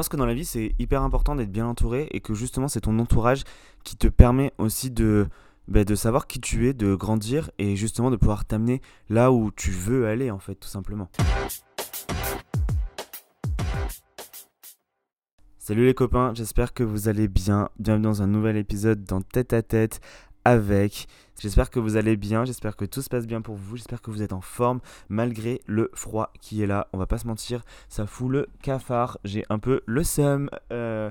pense que dans la vie, c'est hyper important d'être bien entouré et que justement, c'est ton entourage qui te permet aussi de, bah, de savoir qui tu es, de grandir et justement de pouvoir t'amener là où tu veux aller, en fait, tout simplement. Salut les copains, j'espère que vous allez bien. Bienvenue dans un nouvel épisode dans Tête à Tête avec. J'espère que vous allez bien, j'espère que tout se passe bien pour vous, j'espère que vous êtes en forme malgré le froid qui est là. On va pas se mentir, ça fout le cafard. J'ai un peu le seum. Euh,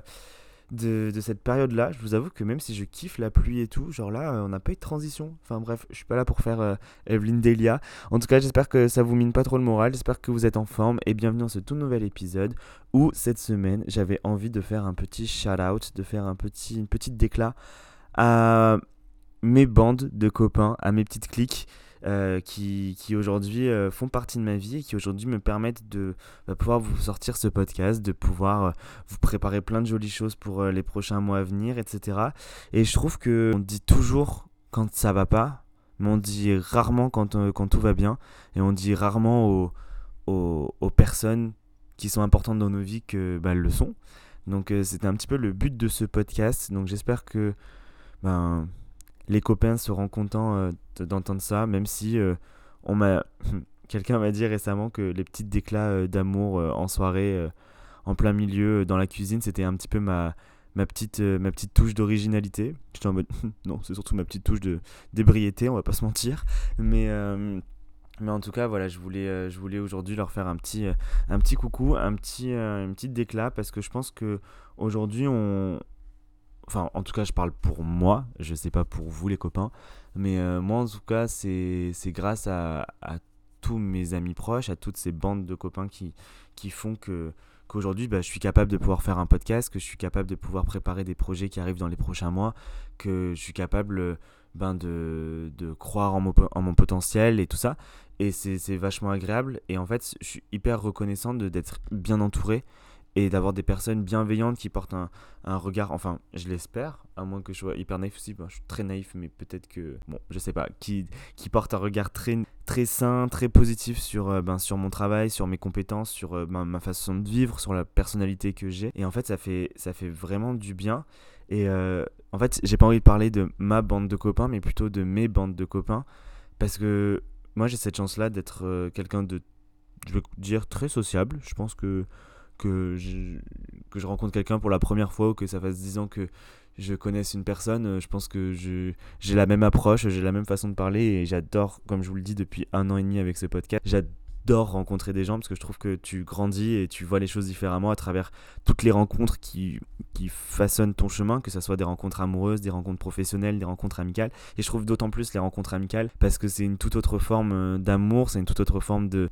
de, cette période-là. Je vous avoue que même si je kiffe la pluie et tout, genre là, euh, on n'a pas eu de transition. Enfin bref, je suis pas là pour faire euh, Evelyn Delia. En tout cas, j'espère que ça vous mine pas trop le moral. J'espère que vous êtes en forme et bienvenue dans ce tout nouvel épisode où cette semaine, j'avais envie de faire un petit shout-out, de faire un petit, une petite déclat à mes bandes de copains, à mes petites cliques. Euh, qui, qui aujourd'hui euh, font partie de ma vie et qui aujourd'hui me permettent de bah, pouvoir vous sortir ce podcast, de pouvoir euh, vous préparer plein de jolies choses pour les prochains mois à venir, etc. Et je trouve que on dit toujours quand ça va pas, mais on dit rarement quand, quand tout va bien, et on dit rarement aux, aux, aux personnes qui sont importantes dans nos vies que bah, elles le sont. Donc c'était un petit peu le but de ce podcast. Donc j'espère que ben, les copains seront contents euh, d'entendre ça, même si euh, on m'a quelqu'un m'a dit récemment que les petites déclats euh, d'amour en soirée, en plein milieu, dans la cuisine, c'était un petit peu ma, petite, touche d'originalité. J'étais non, c'est surtout ma petite touche de d'ébriété, on va pas se mentir. Mais, en tout cas, voilà, je voulais, aujourd'hui leur faire un petit, coucou, un petit, déclat, parce que je pense que aujourd'hui on, Enfin, en tout cas, je parle pour moi, je sais pas pour vous les copains, mais euh, moi en tout cas, c'est grâce à, tous mes amis proches, à toutes ces bandes de copains qui, qui font que qu'aujourd'hui bah, je suis capable de pouvoir faire un podcast, que je suis capable de pouvoir préparer des projets qui arrivent dans les prochains mois, que je suis capable ben, de, de croire en mon, en mon potentiel et tout ça. Et c'est vachement agréable. Et en fait, je suis hyper reconnaissant d'être bien entouré et d'avoir des personnes bienveillantes qui portent un, un regard, enfin je l'espère, à moins que je sois hyper naïf aussi, je suis très naïf mais peut-être que, bon je sais pas, qui, qui portent un regard très, très sain, très positif sur, euh, ben, sur mon travail, sur mes compétences, sur euh, ben, ma façon de vivre, sur la personnalité que j'ai. Et en fait ça fait, ça fait vraiment du bien. Et euh, en fait j'ai pas envie de parler de ma bande de copains mais plutôt de mes bandes de copains parce que moi j'ai cette chance là d'être quelqu'un de, je veux dire, très sociable. Je pense que que je, que je rencontre quelqu'un pour la première fois ou que ça fasse 10 ans que je connaisse une personne, euh, je pense que j'ai la même approche, j'ai la même façon de parler et j'adore, comme je vous le dis depuis un an et demi avec ce podcast, j'adore j'adore rencontrer des gens parce que je trouve que tu grandis et tu vois les choses différemment à travers toutes les rencontres qui, qui façonnent ton chemin, que ce soit des rencontres amoureuses, des rencontres professionnelles, des rencontres amicales. Et je trouve d'autant plus les rencontres amicales parce que c'est une toute autre forme euh, d'amour, c'est une toute autre forme de,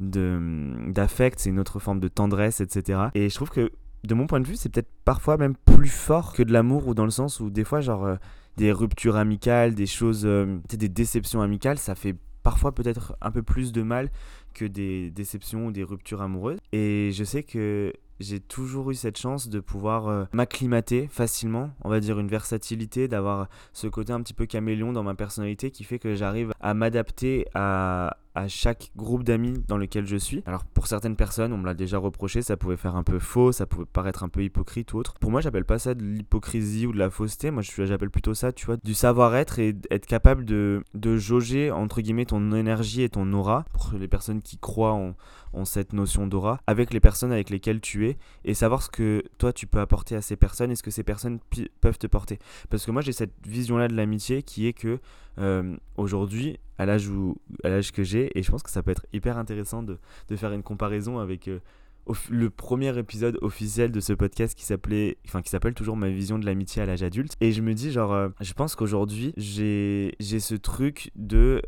d'affect, c'est une autre forme de tendresse, etc. Et je trouve que de mon point de vue, c'est peut-être parfois même plus fort que de l'amour ou dans le sens où des fois, genre, euh, des ruptures amicales, des choses, euh, des déceptions amicales, ça fait parfois peut-être un peu plus de mal que des déceptions ou des ruptures amoureuses. Et je sais que j'ai toujours eu cette chance de pouvoir euh, m'acclimater facilement, on va dire une versatilité, d'avoir ce côté un petit peu caméléon dans ma personnalité qui fait que j'arrive à m'adapter à, à chaque groupe d'amis dans lequel je suis. Alors pour certaines personnes, on me l'a déjà reproché, ça pouvait faire un peu faux, ça pouvait paraître un peu hypocrite ou autre. Pour moi, j'appelle pas ça de l'hypocrisie ou de la fausseté, moi j'appelle plutôt ça, tu vois, du savoir-être et être capable de, jauger entre guillemets ton énergie et ton aura pour les personnes qui croient en, en cette notion d'aura avec les personnes avec lesquelles tu es et savoir ce que toi tu peux apporter à ces personnes et ce que ces personnes peuvent te porter. Parce que moi j'ai cette vision là de l'amitié qui est que euh, aujourd'hui, à l'âge que j'ai, et je pense que ça peut être hyper intéressant de, faire une comparaison avec euh, le premier épisode officiel de ce podcast qui s'appelait, enfin qui s'appelle toujours ma vision de l'amitié à l'âge adulte. Et je me dis genre, euh, je pense qu'aujourd'hui j'ai j'ai ce truc de,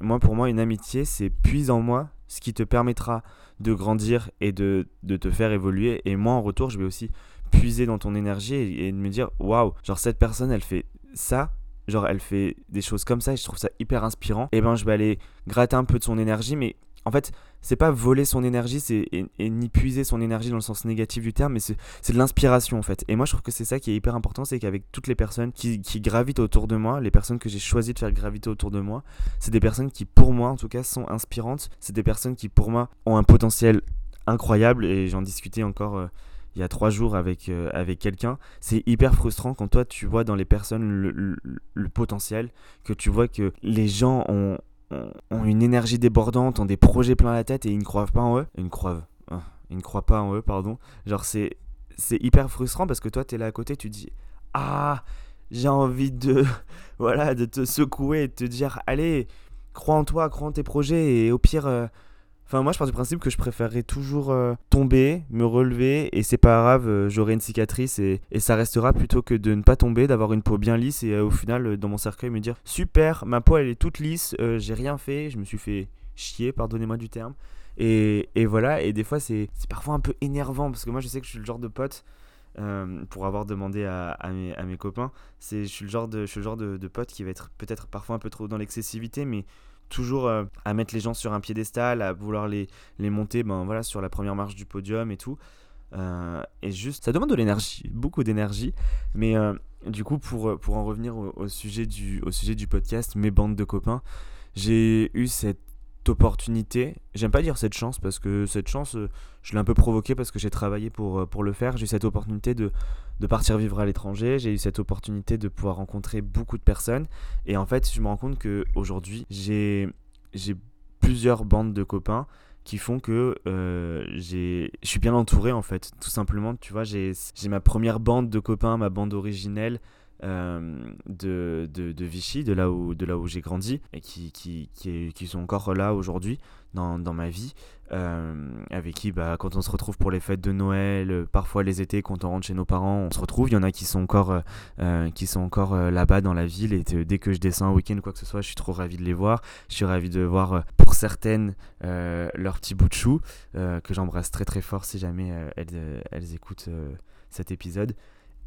moi pour moi une amitié c'est puise en moi ce qui te permettra de grandir et de, de te faire évoluer. Et moi en retour je vais aussi puiser dans ton énergie et, et de me dire waouh, genre cette personne elle fait ça genre elle fait des choses comme ça et je trouve ça hyper inspirant, et ben je vais aller gratter un peu de son énergie, mais en fait, c'est pas voler son énergie c'est, et, ni puiser son énergie dans le sens négatif du terme, mais c'est, de l'inspiration en fait. Et moi je trouve que c'est ça qui est hyper important, c'est qu'avec toutes les personnes qui, gravitent autour de moi, les personnes que j'ai choisi de faire graviter autour de moi, c'est des personnes qui pour moi en tout cas sont inspirantes, c'est des personnes qui pour moi ont un potentiel incroyable et j'en discutais encore. Euh, il y a trois jours avec, euh, avec quelqu'un, c'est hyper frustrant quand toi tu vois dans les personnes le, potentiel, que tu vois que les gens ont, ont, une énergie débordante, ont des projets plein la tête et ils ne croient pas en eux. Ils ne croient, hein, ils ne croient pas en eux, pardon. Genre c'est, c'est hyper frustrant parce que toi tu es là à côté, tu dis Ah, j'ai envie de, voilà, de te secouer et de te dire Allez, crois en toi, crois en tes projets et au pire... Euh, Enfin, moi, je pars du principe que je préférerais toujours euh, tomber, me relever, et c'est pas grave, euh, j'aurai une cicatrice et, ça restera plutôt que de ne pas tomber, d'avoir une peau bien lisse et euh, au final, dans mon cercueil, me dire super, ma peau elle est toute lisse, j'ai rien fait, je me suis fait chier, pardonnez-moi du terme. Et, voilà, et des fois, c'est parfois un peu énervant parce que moi, je sais que je suis le genre de pote. pour avoir demandé à, mes, copains, c'est je suis le genre de, je suis le genre de pote qui va être peut-être parfois un peu trop dans l'excessivité, mais toujours euh, à mettre les gens sur un piédestal, à vouloir les, les monter ben, voilà, sur la première marche du podium et tout. Euh, et juste, ça demande de l'énergie, beaucoup d'énergie. Mais euh, du coup, pour, pour en revenir au, sujet du, au sujet du podcast, mes bandes de copains, j'ai eu cette opportunité, j'aime pas dire cette chance parce que cette chance, euh, je l'ai un peu provoquée parce que j'ai travaillé pour, euh, pour le faire. J'ai eu cette opportunité de, de partir vivre à l'étranger, j'ai eu cette opportunité de pouvoir rencontrer beaucoup de personnes. Et en fait, je me rends compte qu'aujourd'hui, j'ai plusieurs bandes de copains qui font que euh, je suis bien entouré en fait, tout simplement. Tu vois, j'ai ma première bande de copains, ma bande originelle. Euh, de, de, Vichy, de là où, où j'ai grandi, et qui, qui, qui, qui, sont encore là aujourd'hui dans, dans, ma vie, euh, avec qui, bah, quand on se retrouve pour les fêtes de Noël, euh, parfois les étés, quand on rentre chez nos parents, on se retrouve. Il y en a qui sont encore, là-bas dans la ville, et dès que je descends un week-end, quoi que ce soit, je suis trop ravi de les voir. Je suis ravi de voir, pour certaines, leur petit bout de chou, que j'embrasse très très fort si jamais elles, elles écoutent cet épisode.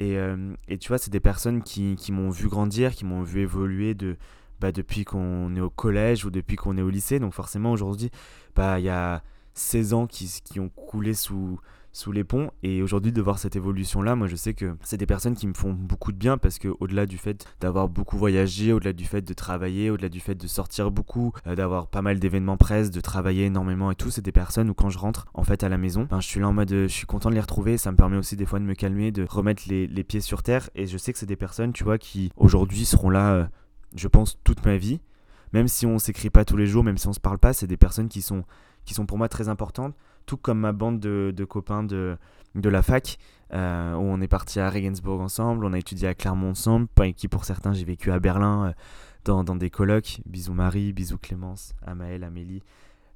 Euh, et, tu vois, c'est des personnes qui, qui m'ont vu grandir, qui m'ont vu évoluer de, bah, depuis qu'on est au collège ou depuis qu'on est au lycée. Donc forcément, aujourd'hui, bah, il y a 16 ans qui, qui ont coulé sous, sous les ponts. Et aujourd'hui, de voir cette évolution-là, moi je sais que c'est des personnes qui me font beaucoup de bien parce que au-delà du fait d'avoir beaucoup voyagé, au-delà du fait de travailler, au-delà du fait de sortir beaucoup, euh, d'avoir pas mal d'événements presse, de travailler énormément et tout, c'est des personnes où quand je rentre en fait à la maison, ben, je suis là en mode euh, je suis content de les retrouver. Ça me permet aussi des fois de me calmer, de remettre les, les pieds sur terre. Et je sais que c'est des personnes, tu vois, qui aujourd'hui seront là, euh, je pense, toute ma vie. Même si on s'écrit pas tous les jours, même si on se parle pas, c'est des personnes qui sont, qui sont pour moi très importantes tout comme ma bande de, copains de, la fac, euh, où on est parti à Regensburg ensemble, on a étudié à Clermont ensemble, qui pour certains j'ai vécu à Berlin euh, dans, dans, des colloques. Bisous Marie, bisous Clémence, Amaël, Amélie,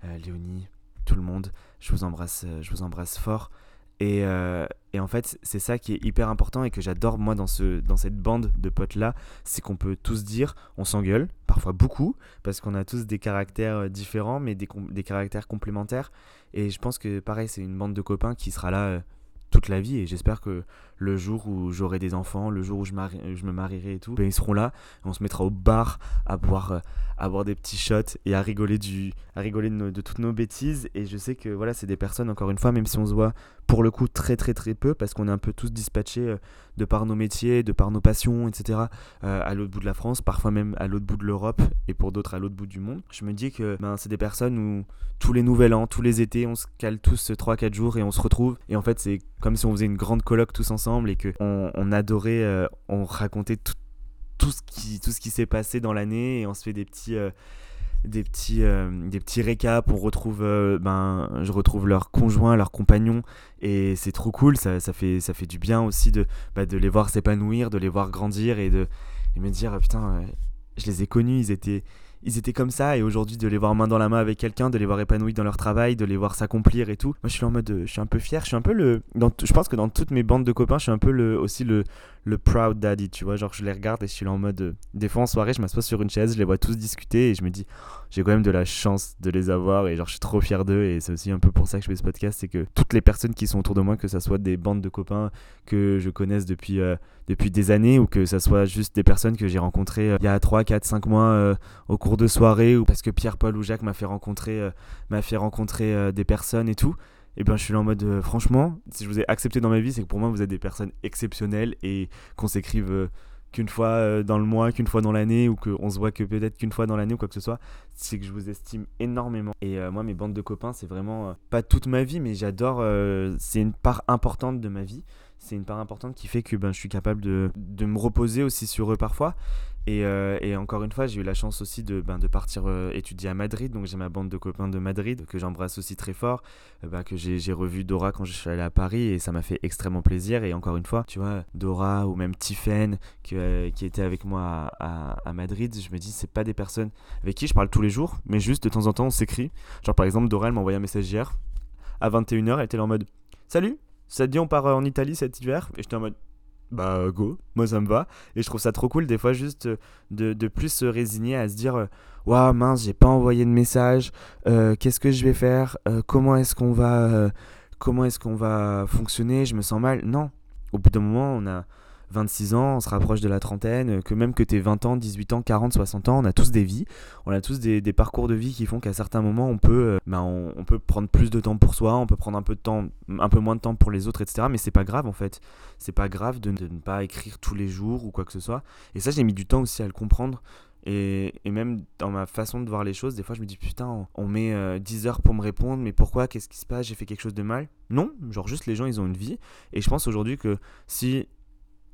euh, Léonie, tout le monde. Je vous embrasse, je vous embrasse fort. Et, et, en fait, c'est ça qui est hyper important et que j'adore moi dans, ce, dans cette bande de potes-là, c'est qu'on peut tous dire, on s'engueule, parfois beaucoup, parce qu'on a tous des caractères différents, mais des, des caractères complémentaires. Et je pense que pareil, c'est une bande de copains qui sera là euh, toute la vie. Et j'espère que le jour où j'aurai des enfants, le jour où je, me marierai et tout, ben, ils seront là. On se mettra au bar à boire, euh, à boire des petits shots et à rigoler, du, à rigoler de, toutes nos bêtises. Et je sais que voilà, c'est des personnes, encore une fois, même si on se voit pour le coup très très très peu, parce qu'on est un peu tous dispatchés euh, de par nos métiers, de par nos passions, etc., euh, à l'autre bout de la France, parfois même à l'autre bout de l'Europe, et pour d'autres à l'autre bout du monde. Je me dis que ben, c'est des personnes où tous les nouvel an, tous les étés, on se cale tous 3-4 jours et on se retrouve. Et en fait, c'est comme si on faisait une grande colloque tous ensemble et qu'on on adorait, euh, on racontait tout, tout ce qui, tout ce qui s'est passé dans l'année et on se fait des petits, euh, des petits, euh, des petits récaps. On retrouve, ben, je retrouve leurs conjoints, leurs compagnons et c'est trop cool. Ça, ça, fait, ça fait du bien aussi de, bah, de les voir s'épanouir, de les voir grandir et de et me dire putain, je les ai connus, ils étaient ils étaient comme ça et aujourd'hui de les voir main dans la main avec quelqu'un, de les voir épanouis dans leur travail, de les voir s'accomplir et tout. Moi je suis en mode, je suis un peu fier, je suis un peu le, je pense que dans toutes mes bandes de copains, je suis un peu le, aussi le, le proud daddy, tu vois, genre je les regarde et je suis là en mode, euh, des fois en soirée je m'assois sur une chaise, je les vois tous discuter et je me dis, j'ai quand même de la chance de les avoir et genre je suis trop fier d'eux et c'est aussi un peu pour ça que je fais ce podcast, c'est que toutes les personnes qui sont autour de moi, que ça soit des bandes de copains que je connaisse depuis, euh, depuis des années ou que ça soit juste des personnes que j'ai rencontrées euh, il y a 3, 4, 5 mois au cours de soirée ou parce que Pierre, Paul ou Jacques m'a fait rencontrer, m'a fait rencontrer des personnes et tout et bien je suis là en mode euh, franchement, si je vous ai accepté dans ma vie, c'est que pour moi vous êtes des personnes exceptionnelles et qu'on s'écrive euh, qu'une fois euh, dans le mois, qu'une fois dans l'année, ou qu'on se voit que peut-être qu'une fois dans l'année ou quoi que ce soit, c'est que je vous estime énormément. Et euh, moi, mes bandes de copains, c'est vraiment pas toute ma vie, mais j'adore, c'est une part importante de ma vie. C'est une part importante qui fait que ben, je suis capable de me reposer aussi sur eux parfois. Euh, et, encore une fois, j'ai eu la chance aussi de, ben, de partir euh, étudier à Madrid. Donc j'ai ma bande de copains de Madrid que j'embrasse aussi très fort. Euh, ben, que j'ai revu Dora quand je suis allé à Paris et ça m'a fait extrêmement plaisir. Et encore une fois, tu vois, Dora ou même Tiffen qui, était avec moi à, à, Madrid, je me dis, c'est pas des personnes avec qui je parle tous les jours, mais juste de temps en temps on s'écrit. Genre par exemple, Dora elle m'a envoyé un message hier à 21h, elle était là en mode Salut, ça te dit on part en Italie cet hiver? Et j'étais en mode bah go, moi ça me va. Et je trouve ça trop cool des fois juste euh, de, de plus se résigner à se dire euh, waouh mince j'ai pas envoyé de message, euh, qu'est-ce que je vais faire, comment est-ce qu'on va, comment est-ce qu'on va fonctionner, je me sens mal. Non, au bout d'un moment on a 26 ans, on se rapproche de la trentaine, que même que tu 20 ans, 18 ans, 40, 60 ans, on a tous des vies, on a tous des, parcours de vie qui font qu'à certains moments, on peut, euh, bah, on, peut prendre plus de temps pour soi, on peut prendre un peu de temps, un peu moins de temps pour les autres, etc. Mais c'est pas grave en fait. C'est pas grave de, ne pas écrire tous les jours ou quoi que ce soit. Et ça, j'ai mis du temps aussi à le comprendre. Et, même dans ma façon de voir les choses, des fois je me dis putain, on, met 10 euh, heures pour me répondre, mais pourquoi Qu'est-ce qui se passe J'ai fait quelque chose de mal? Non, genre juste les gens ils ont une vie. Et je pense aujourd'hui que si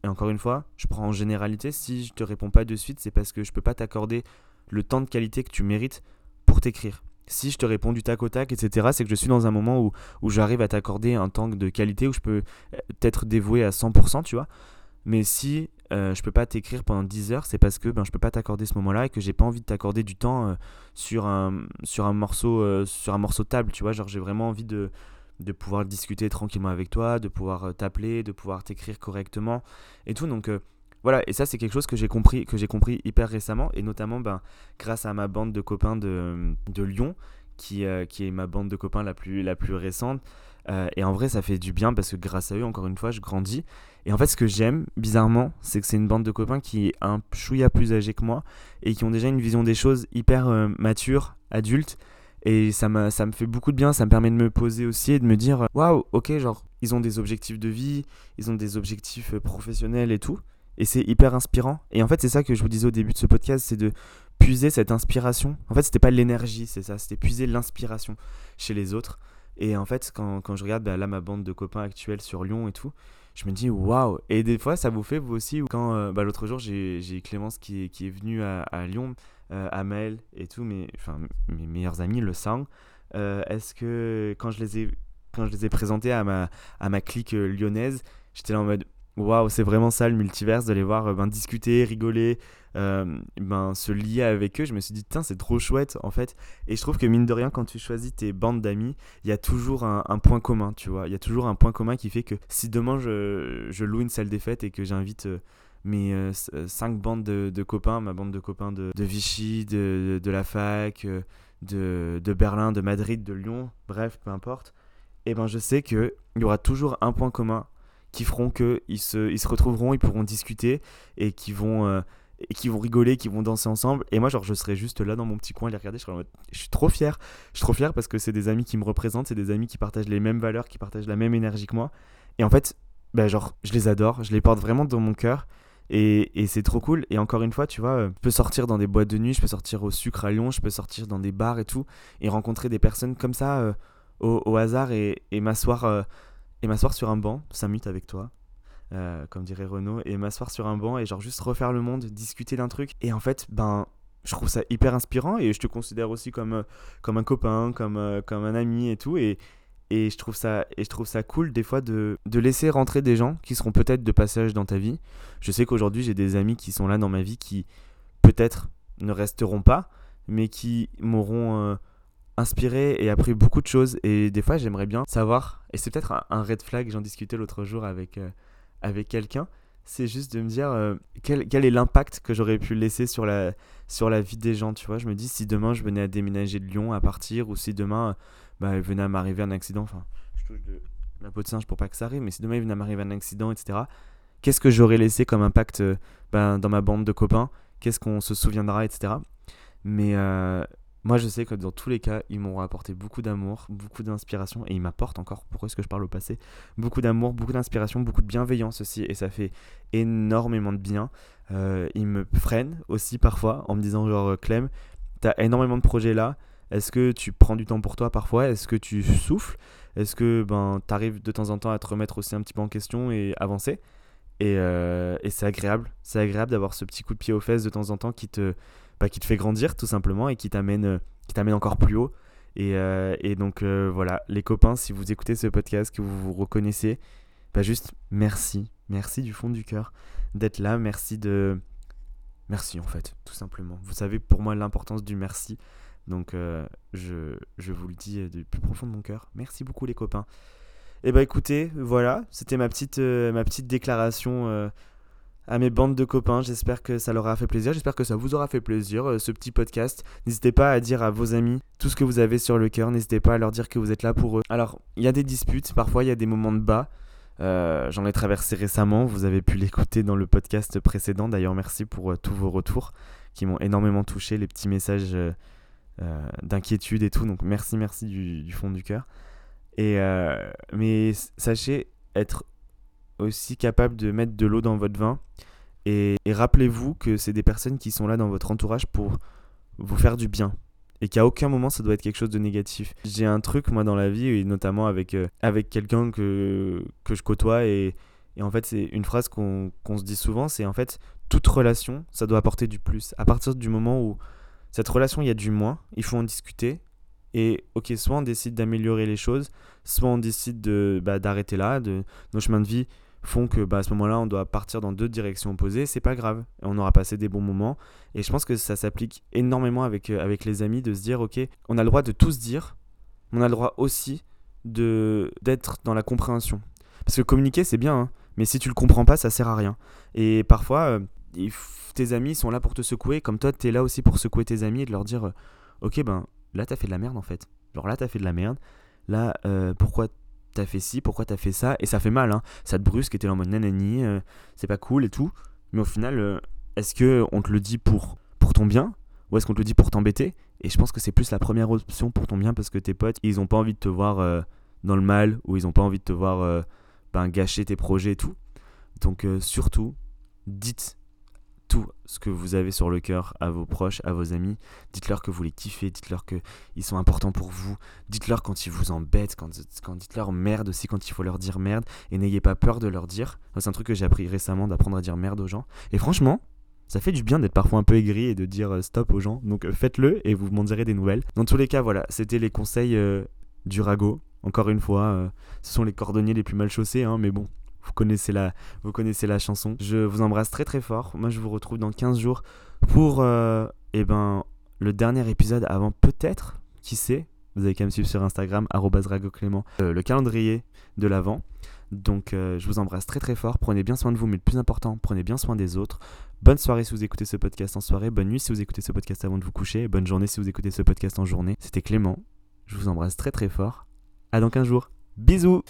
et encore une fois, je prends en généralité, si je te réponds pas de suite, c'est parce que je peux pas t'accorder le temps de qualité que tu mérites pour t'écrire. Si je te réponds du tac au tac, etc., c'est que je suis dans un moment où, j'arrive à t'accorder un temps de qualité, où je peux euh, être dévoué à 100%, tu vois. Mais si euh, je peux pas t'écrire pendant 10 heures, c'est parce que ben, je peux pas t'accorder ce moment-là et que j'ai pas envie de t'accorder du temps euh, sur, un, morceau, sur un morceau de table, tu vois. Genre, j'ai vraiment envie de, de pouvoir discuter tranquillement avec toi, de pouvoir euh, t'appeler, de pouvoir t'écrire correctement et tout. Donc euh, voilà, et ça c'est quelque chose que j'ai compris, que j'ai compris hyper récemment, et notamment ben, grâce à ma bande de copains de, de Lyon, qui, euh, qui est ma bande de copains la plus, la plus récente. et en vrai, ça fait du bien parce que grâce à eux, encore une fois, je grandis. Et en fait, ce que j'aime, bizarrement, c'est que c'est une bande de copains qui est un chouïa plus âgé que moi et qui ont déjà une vision des choses hyper mature, adulte, et ça, ça me fait beaucoup de bien, ça me permet de me poser aussi et de me dire waouh, ok, genre, ils ont des objectifs de vie, ils ont des objectifs euh, professionnels et tout. Et c'est hyper inspirant. Et en fait, c'est ça que je vous disais au début de ce podcast, c'est de puiser cette inspiration. En fait, c'était pas l'énergie, c'est ça, c'était puiser l'inspiration chez les autres. Et en fait, quand, quand je regarde bah, là ma bande de copains actuels sur Lyon et tout, je me dis waouh. Et des fois, ça vous fait vous aussi. Quand euh, bah, l'autre jour, j'ai Clémence qui est, qui est venue à, Lyon euh, Amel et tout, mes, enfin, mes meilleurs amis le sang. Euh, est-ce que quand je les ai, quand je les ai présentés à ma, à ma clique euh, lyonnaise, j'étais là en mode waouh, c'est vraiment ça le multiverse, de les voir ben, discuter, rigoler, ben, se lier avec eux. Je me suis dit, tiens, c'est trop chouette en fait. Et je trouve que mine de rien, quand tu choisis tes bandes d'amis, il y a toujours un, point commun, tu vois. Il y a toujours un point commun qui fait que si demain je, loue une salle des fêtes et que j'invite mes euh, euh, cinq bandes de, copains, ma bande de copains de, Vichy, de, la fac, euh, de, Berlin, de Madrid, de Lyon, bref, peu importe, et ben je sais qu'il y aura toujours un point commun qui feront qu'ils se, ils se retrouveront, ils pourront discuter et qui vont, et qui vont rigoler, qui vont danser ensemble. Et moi, genre, je serai juste là dans mon petit coin les regarder. Je, je suis trop fier. Je suis trop fier parce que c'est des amis qui me représentent, c'est des amis qui partagent les mêmes valeurs, qui partagent la même énergie que moi. Et en fait, ben, genre, je les adore, je les porte vraiment dans mon cœur. Et, c'est trop cool. Et encore une fois, tu vois, euh, je peux sortir dans des boîtes de nuit, je peux sortir au sucre à Lyon, je peux sortir dans des bars et tout, et rencontrer des personnes comme ça euh, au, hasard et, et m'asseoir euh, et m'asseoir sur un banc, 5 minutes avec toi. comme dirait Renaud, et m'asseoir sur un banc et genre juste refaire le monde, discuter d'un truc. Et en fait, ben, je trouve ça hyper inspirant et je te considère aussi comme, comme un copain, comme, comme un ami et tout. Et, et je trouve ça, et je trouve ça cool des fois de, de laisser rentrer des gens qui seront peut-être de passage dans ta vie. Je sais qu'aujourd'hui j'ai des amis qui sont là dans ma vie qui peut-être ne resteront pas, mais qui m'auront euh, inspiré et appris beaucoup de choses. Et des fois j'aimerais bien savoir, et c'est peut-être un, red flag, j'en discutais l'autre jour avec, euh, avec quelqu'un, c'est juste de me dire euh, quel, quel, est l'impact que j'aurais pu laisser sur la, sur la vie des gens, tu vois? Je me dis si demain je venais à déménager de Lyon, à partir, ou si demain bah, il venait à m'arriver un accident, enfin, je touche de la peau de singe pour pas que ça arrive, mais si demain il venait à m'arriver un accident, etc., qu'est-ce que j'aurais laissé comme impact euh, ben, dans ma bande de copains? Qu'est-ce qu'on se souviendra, etc. Mais, euh, moi, je sais que dans tous les cas, ils m'ont apporté beaucoup d'amour, beaucoup d'inspiration, et ils m'apportent encore, pourquoi est-ce que je parle au passé, beaucoup d'amour, beaucoup d'inspiration, beaucoup de bienveillance aussi, et ça fait énormément de bien. Euh, ils me freinent aussi parfois en me disant genre, euh, Clem, t'as énormément de projets là, est-ce que tu prends du temps pour toi parfois? Est-ce que tu souffles? Est-ce que ben, tu arrives de temps en temps à te remettre aussi un petit peu en question et avancer? Et, euh, et c'est agréable, c'est agréable d'avoir ce petit coup de pied aux fesses de temps en temps qui te, bah, qui te fait grandir tout simplement et qui t'amène euh, qui t'amène encore plus haut. Et, euh, et donc euh, voilà, les copains, si vous écoutez ce podcast, que vous vous reconnaissez, bah juste merci, merci du fond du cœur d'être là, merci de... Merci en fait, tout simplement. Vous savez pour moi l'importance du merci. Donc je, je, vous le dis du plus profond de mon cœur. Merci beaucoup les copains. Et bah écoutez, voilà, c'était ma petite, ma petite déclaration à mes bandes de copains. J'espère que ça leur a fait plaisir. J'espère que ça vous aura fait plaisir, euh, ce petit podcast. N'hésitez pas à dire à vos amis tout ce que vous avez sur le cœur. N'hésitez pas à leur dire que vous êtes là pour eux. Alors, il y a des disputes, parfois il y a des moments de bas. Euh, j'en ai traversé récemment. Vous avez pu l'écouter dans le podcast précédent. D'ailleurs, merci pour euh, tous vos retours qui m'ont énormément touché, les petits messages d'inquiétude et tout. Donc, merci, merci du, du fond du cœur. Et mais sachez être aussi capable de mettre de l'eau dans votre vin. Et, rappelez-vous que c'est des personnes qui sont là dans votre entourage pour vous faire du bien. Et qu'à aucun moment ça doit être quelque chose de négatif. J'ai un truc moi dans la vie, et notamment avec, euh, avec quelqu'un que, que je côtoie. Et, et en fait c'est une phrase qu'on se dit souvent, c'est en fait toute relation, ça doit apporter du plus. À partir du moment où cette relation, il y a du moins, il faut en discuter. Et ok, soit on décide d'améliorer les choses, soit on décide de bah, d'arrêter là, de nos chemins de vie font que bah, à ce moment-là, on doit partir dans deux directions opposées, c'est pas grave. On aura passé des bons moments. Et je pense que ça s'applique énormément avec, euh, avec les amis de se dire, ok, on a le droit de tout se dire, on a le droit aussi de d'être dans la compréhension. Parce que communiquer, c'est bien, hein, mais si tu le comprends pas, ça sert à rien. Et parfois, euh, tes amis sont là pour te secouer, comme toi, tu es là aussi pour secouer tes amis et de leur dire, euh, ok, ben là, t'as fait de la merde en fait. Genre là, t'as fait de la merde. Là, pourquoi t'as fait ci, pourquoi t'as fait ça, et ça fait mal, hein. ça te brusque, et t'es en mode nanani, euh, c'est pas cool et tout. Mais au final, euh, est-ce que on te le dit pour, pour ton bien, ou est-ce qu'on te le dit pour t'embêter? Et je pense que c'est plus la première option pour ton bien, parce que tes potes, ils ont pas envie de te voir euh, dans le mal, ou ils ont pas envie de te voir ben, gâcher tes projets et tout. Donc surtout, dites ce que vous avez sur le cœur à vos proches, à vos amis. Dites-leur que vous les kiffez, dites-leur qu'ils sont importants pour vous. Dites-leur quand ils vous embêtent, quand, dites-leur merde aussi quand il faut leur dire merde. Et n'ayez pas peur de leur dire. C'est un truc que j'ai appris récemment d'apprendre à dire merde aux gens. Et franchement, ça fait du bien d'être parfois un peu aigri et de dire euh, stop aux gens. Donc euh, faites-le et vous m'en direz des nouvelles. Dans tous les cas, voilà, c'était les conseils euh, du ragot. Encore une fois, ce sont les cordonniers les plus mal chaussés, hein, mais bon, connaissez la, vous connaissez la chanson. Je vous embrasse très très fort. Moi, je vous retrouve dans 15 jours pour euh, eh ben, le dernier épisode avant peut-être, qui sait, vous avez qu'à me suivre sur Instagram, ragoclément, euh, le calendrier de l'avant. Donc euh, je vous embrasse très très fort, prenez bien soin de vous, mais le plus important, prenez bien soin des autres. Bonne soirée si vous écoutez ce podcast en soirée, bonne nuit si vous écoutez ce podcast avant de vous coucher, bonne journée si vous écoutez ce podcast en journée. C'était Clément, je vous embrasse très très fort. À dans 15 jours. Bisous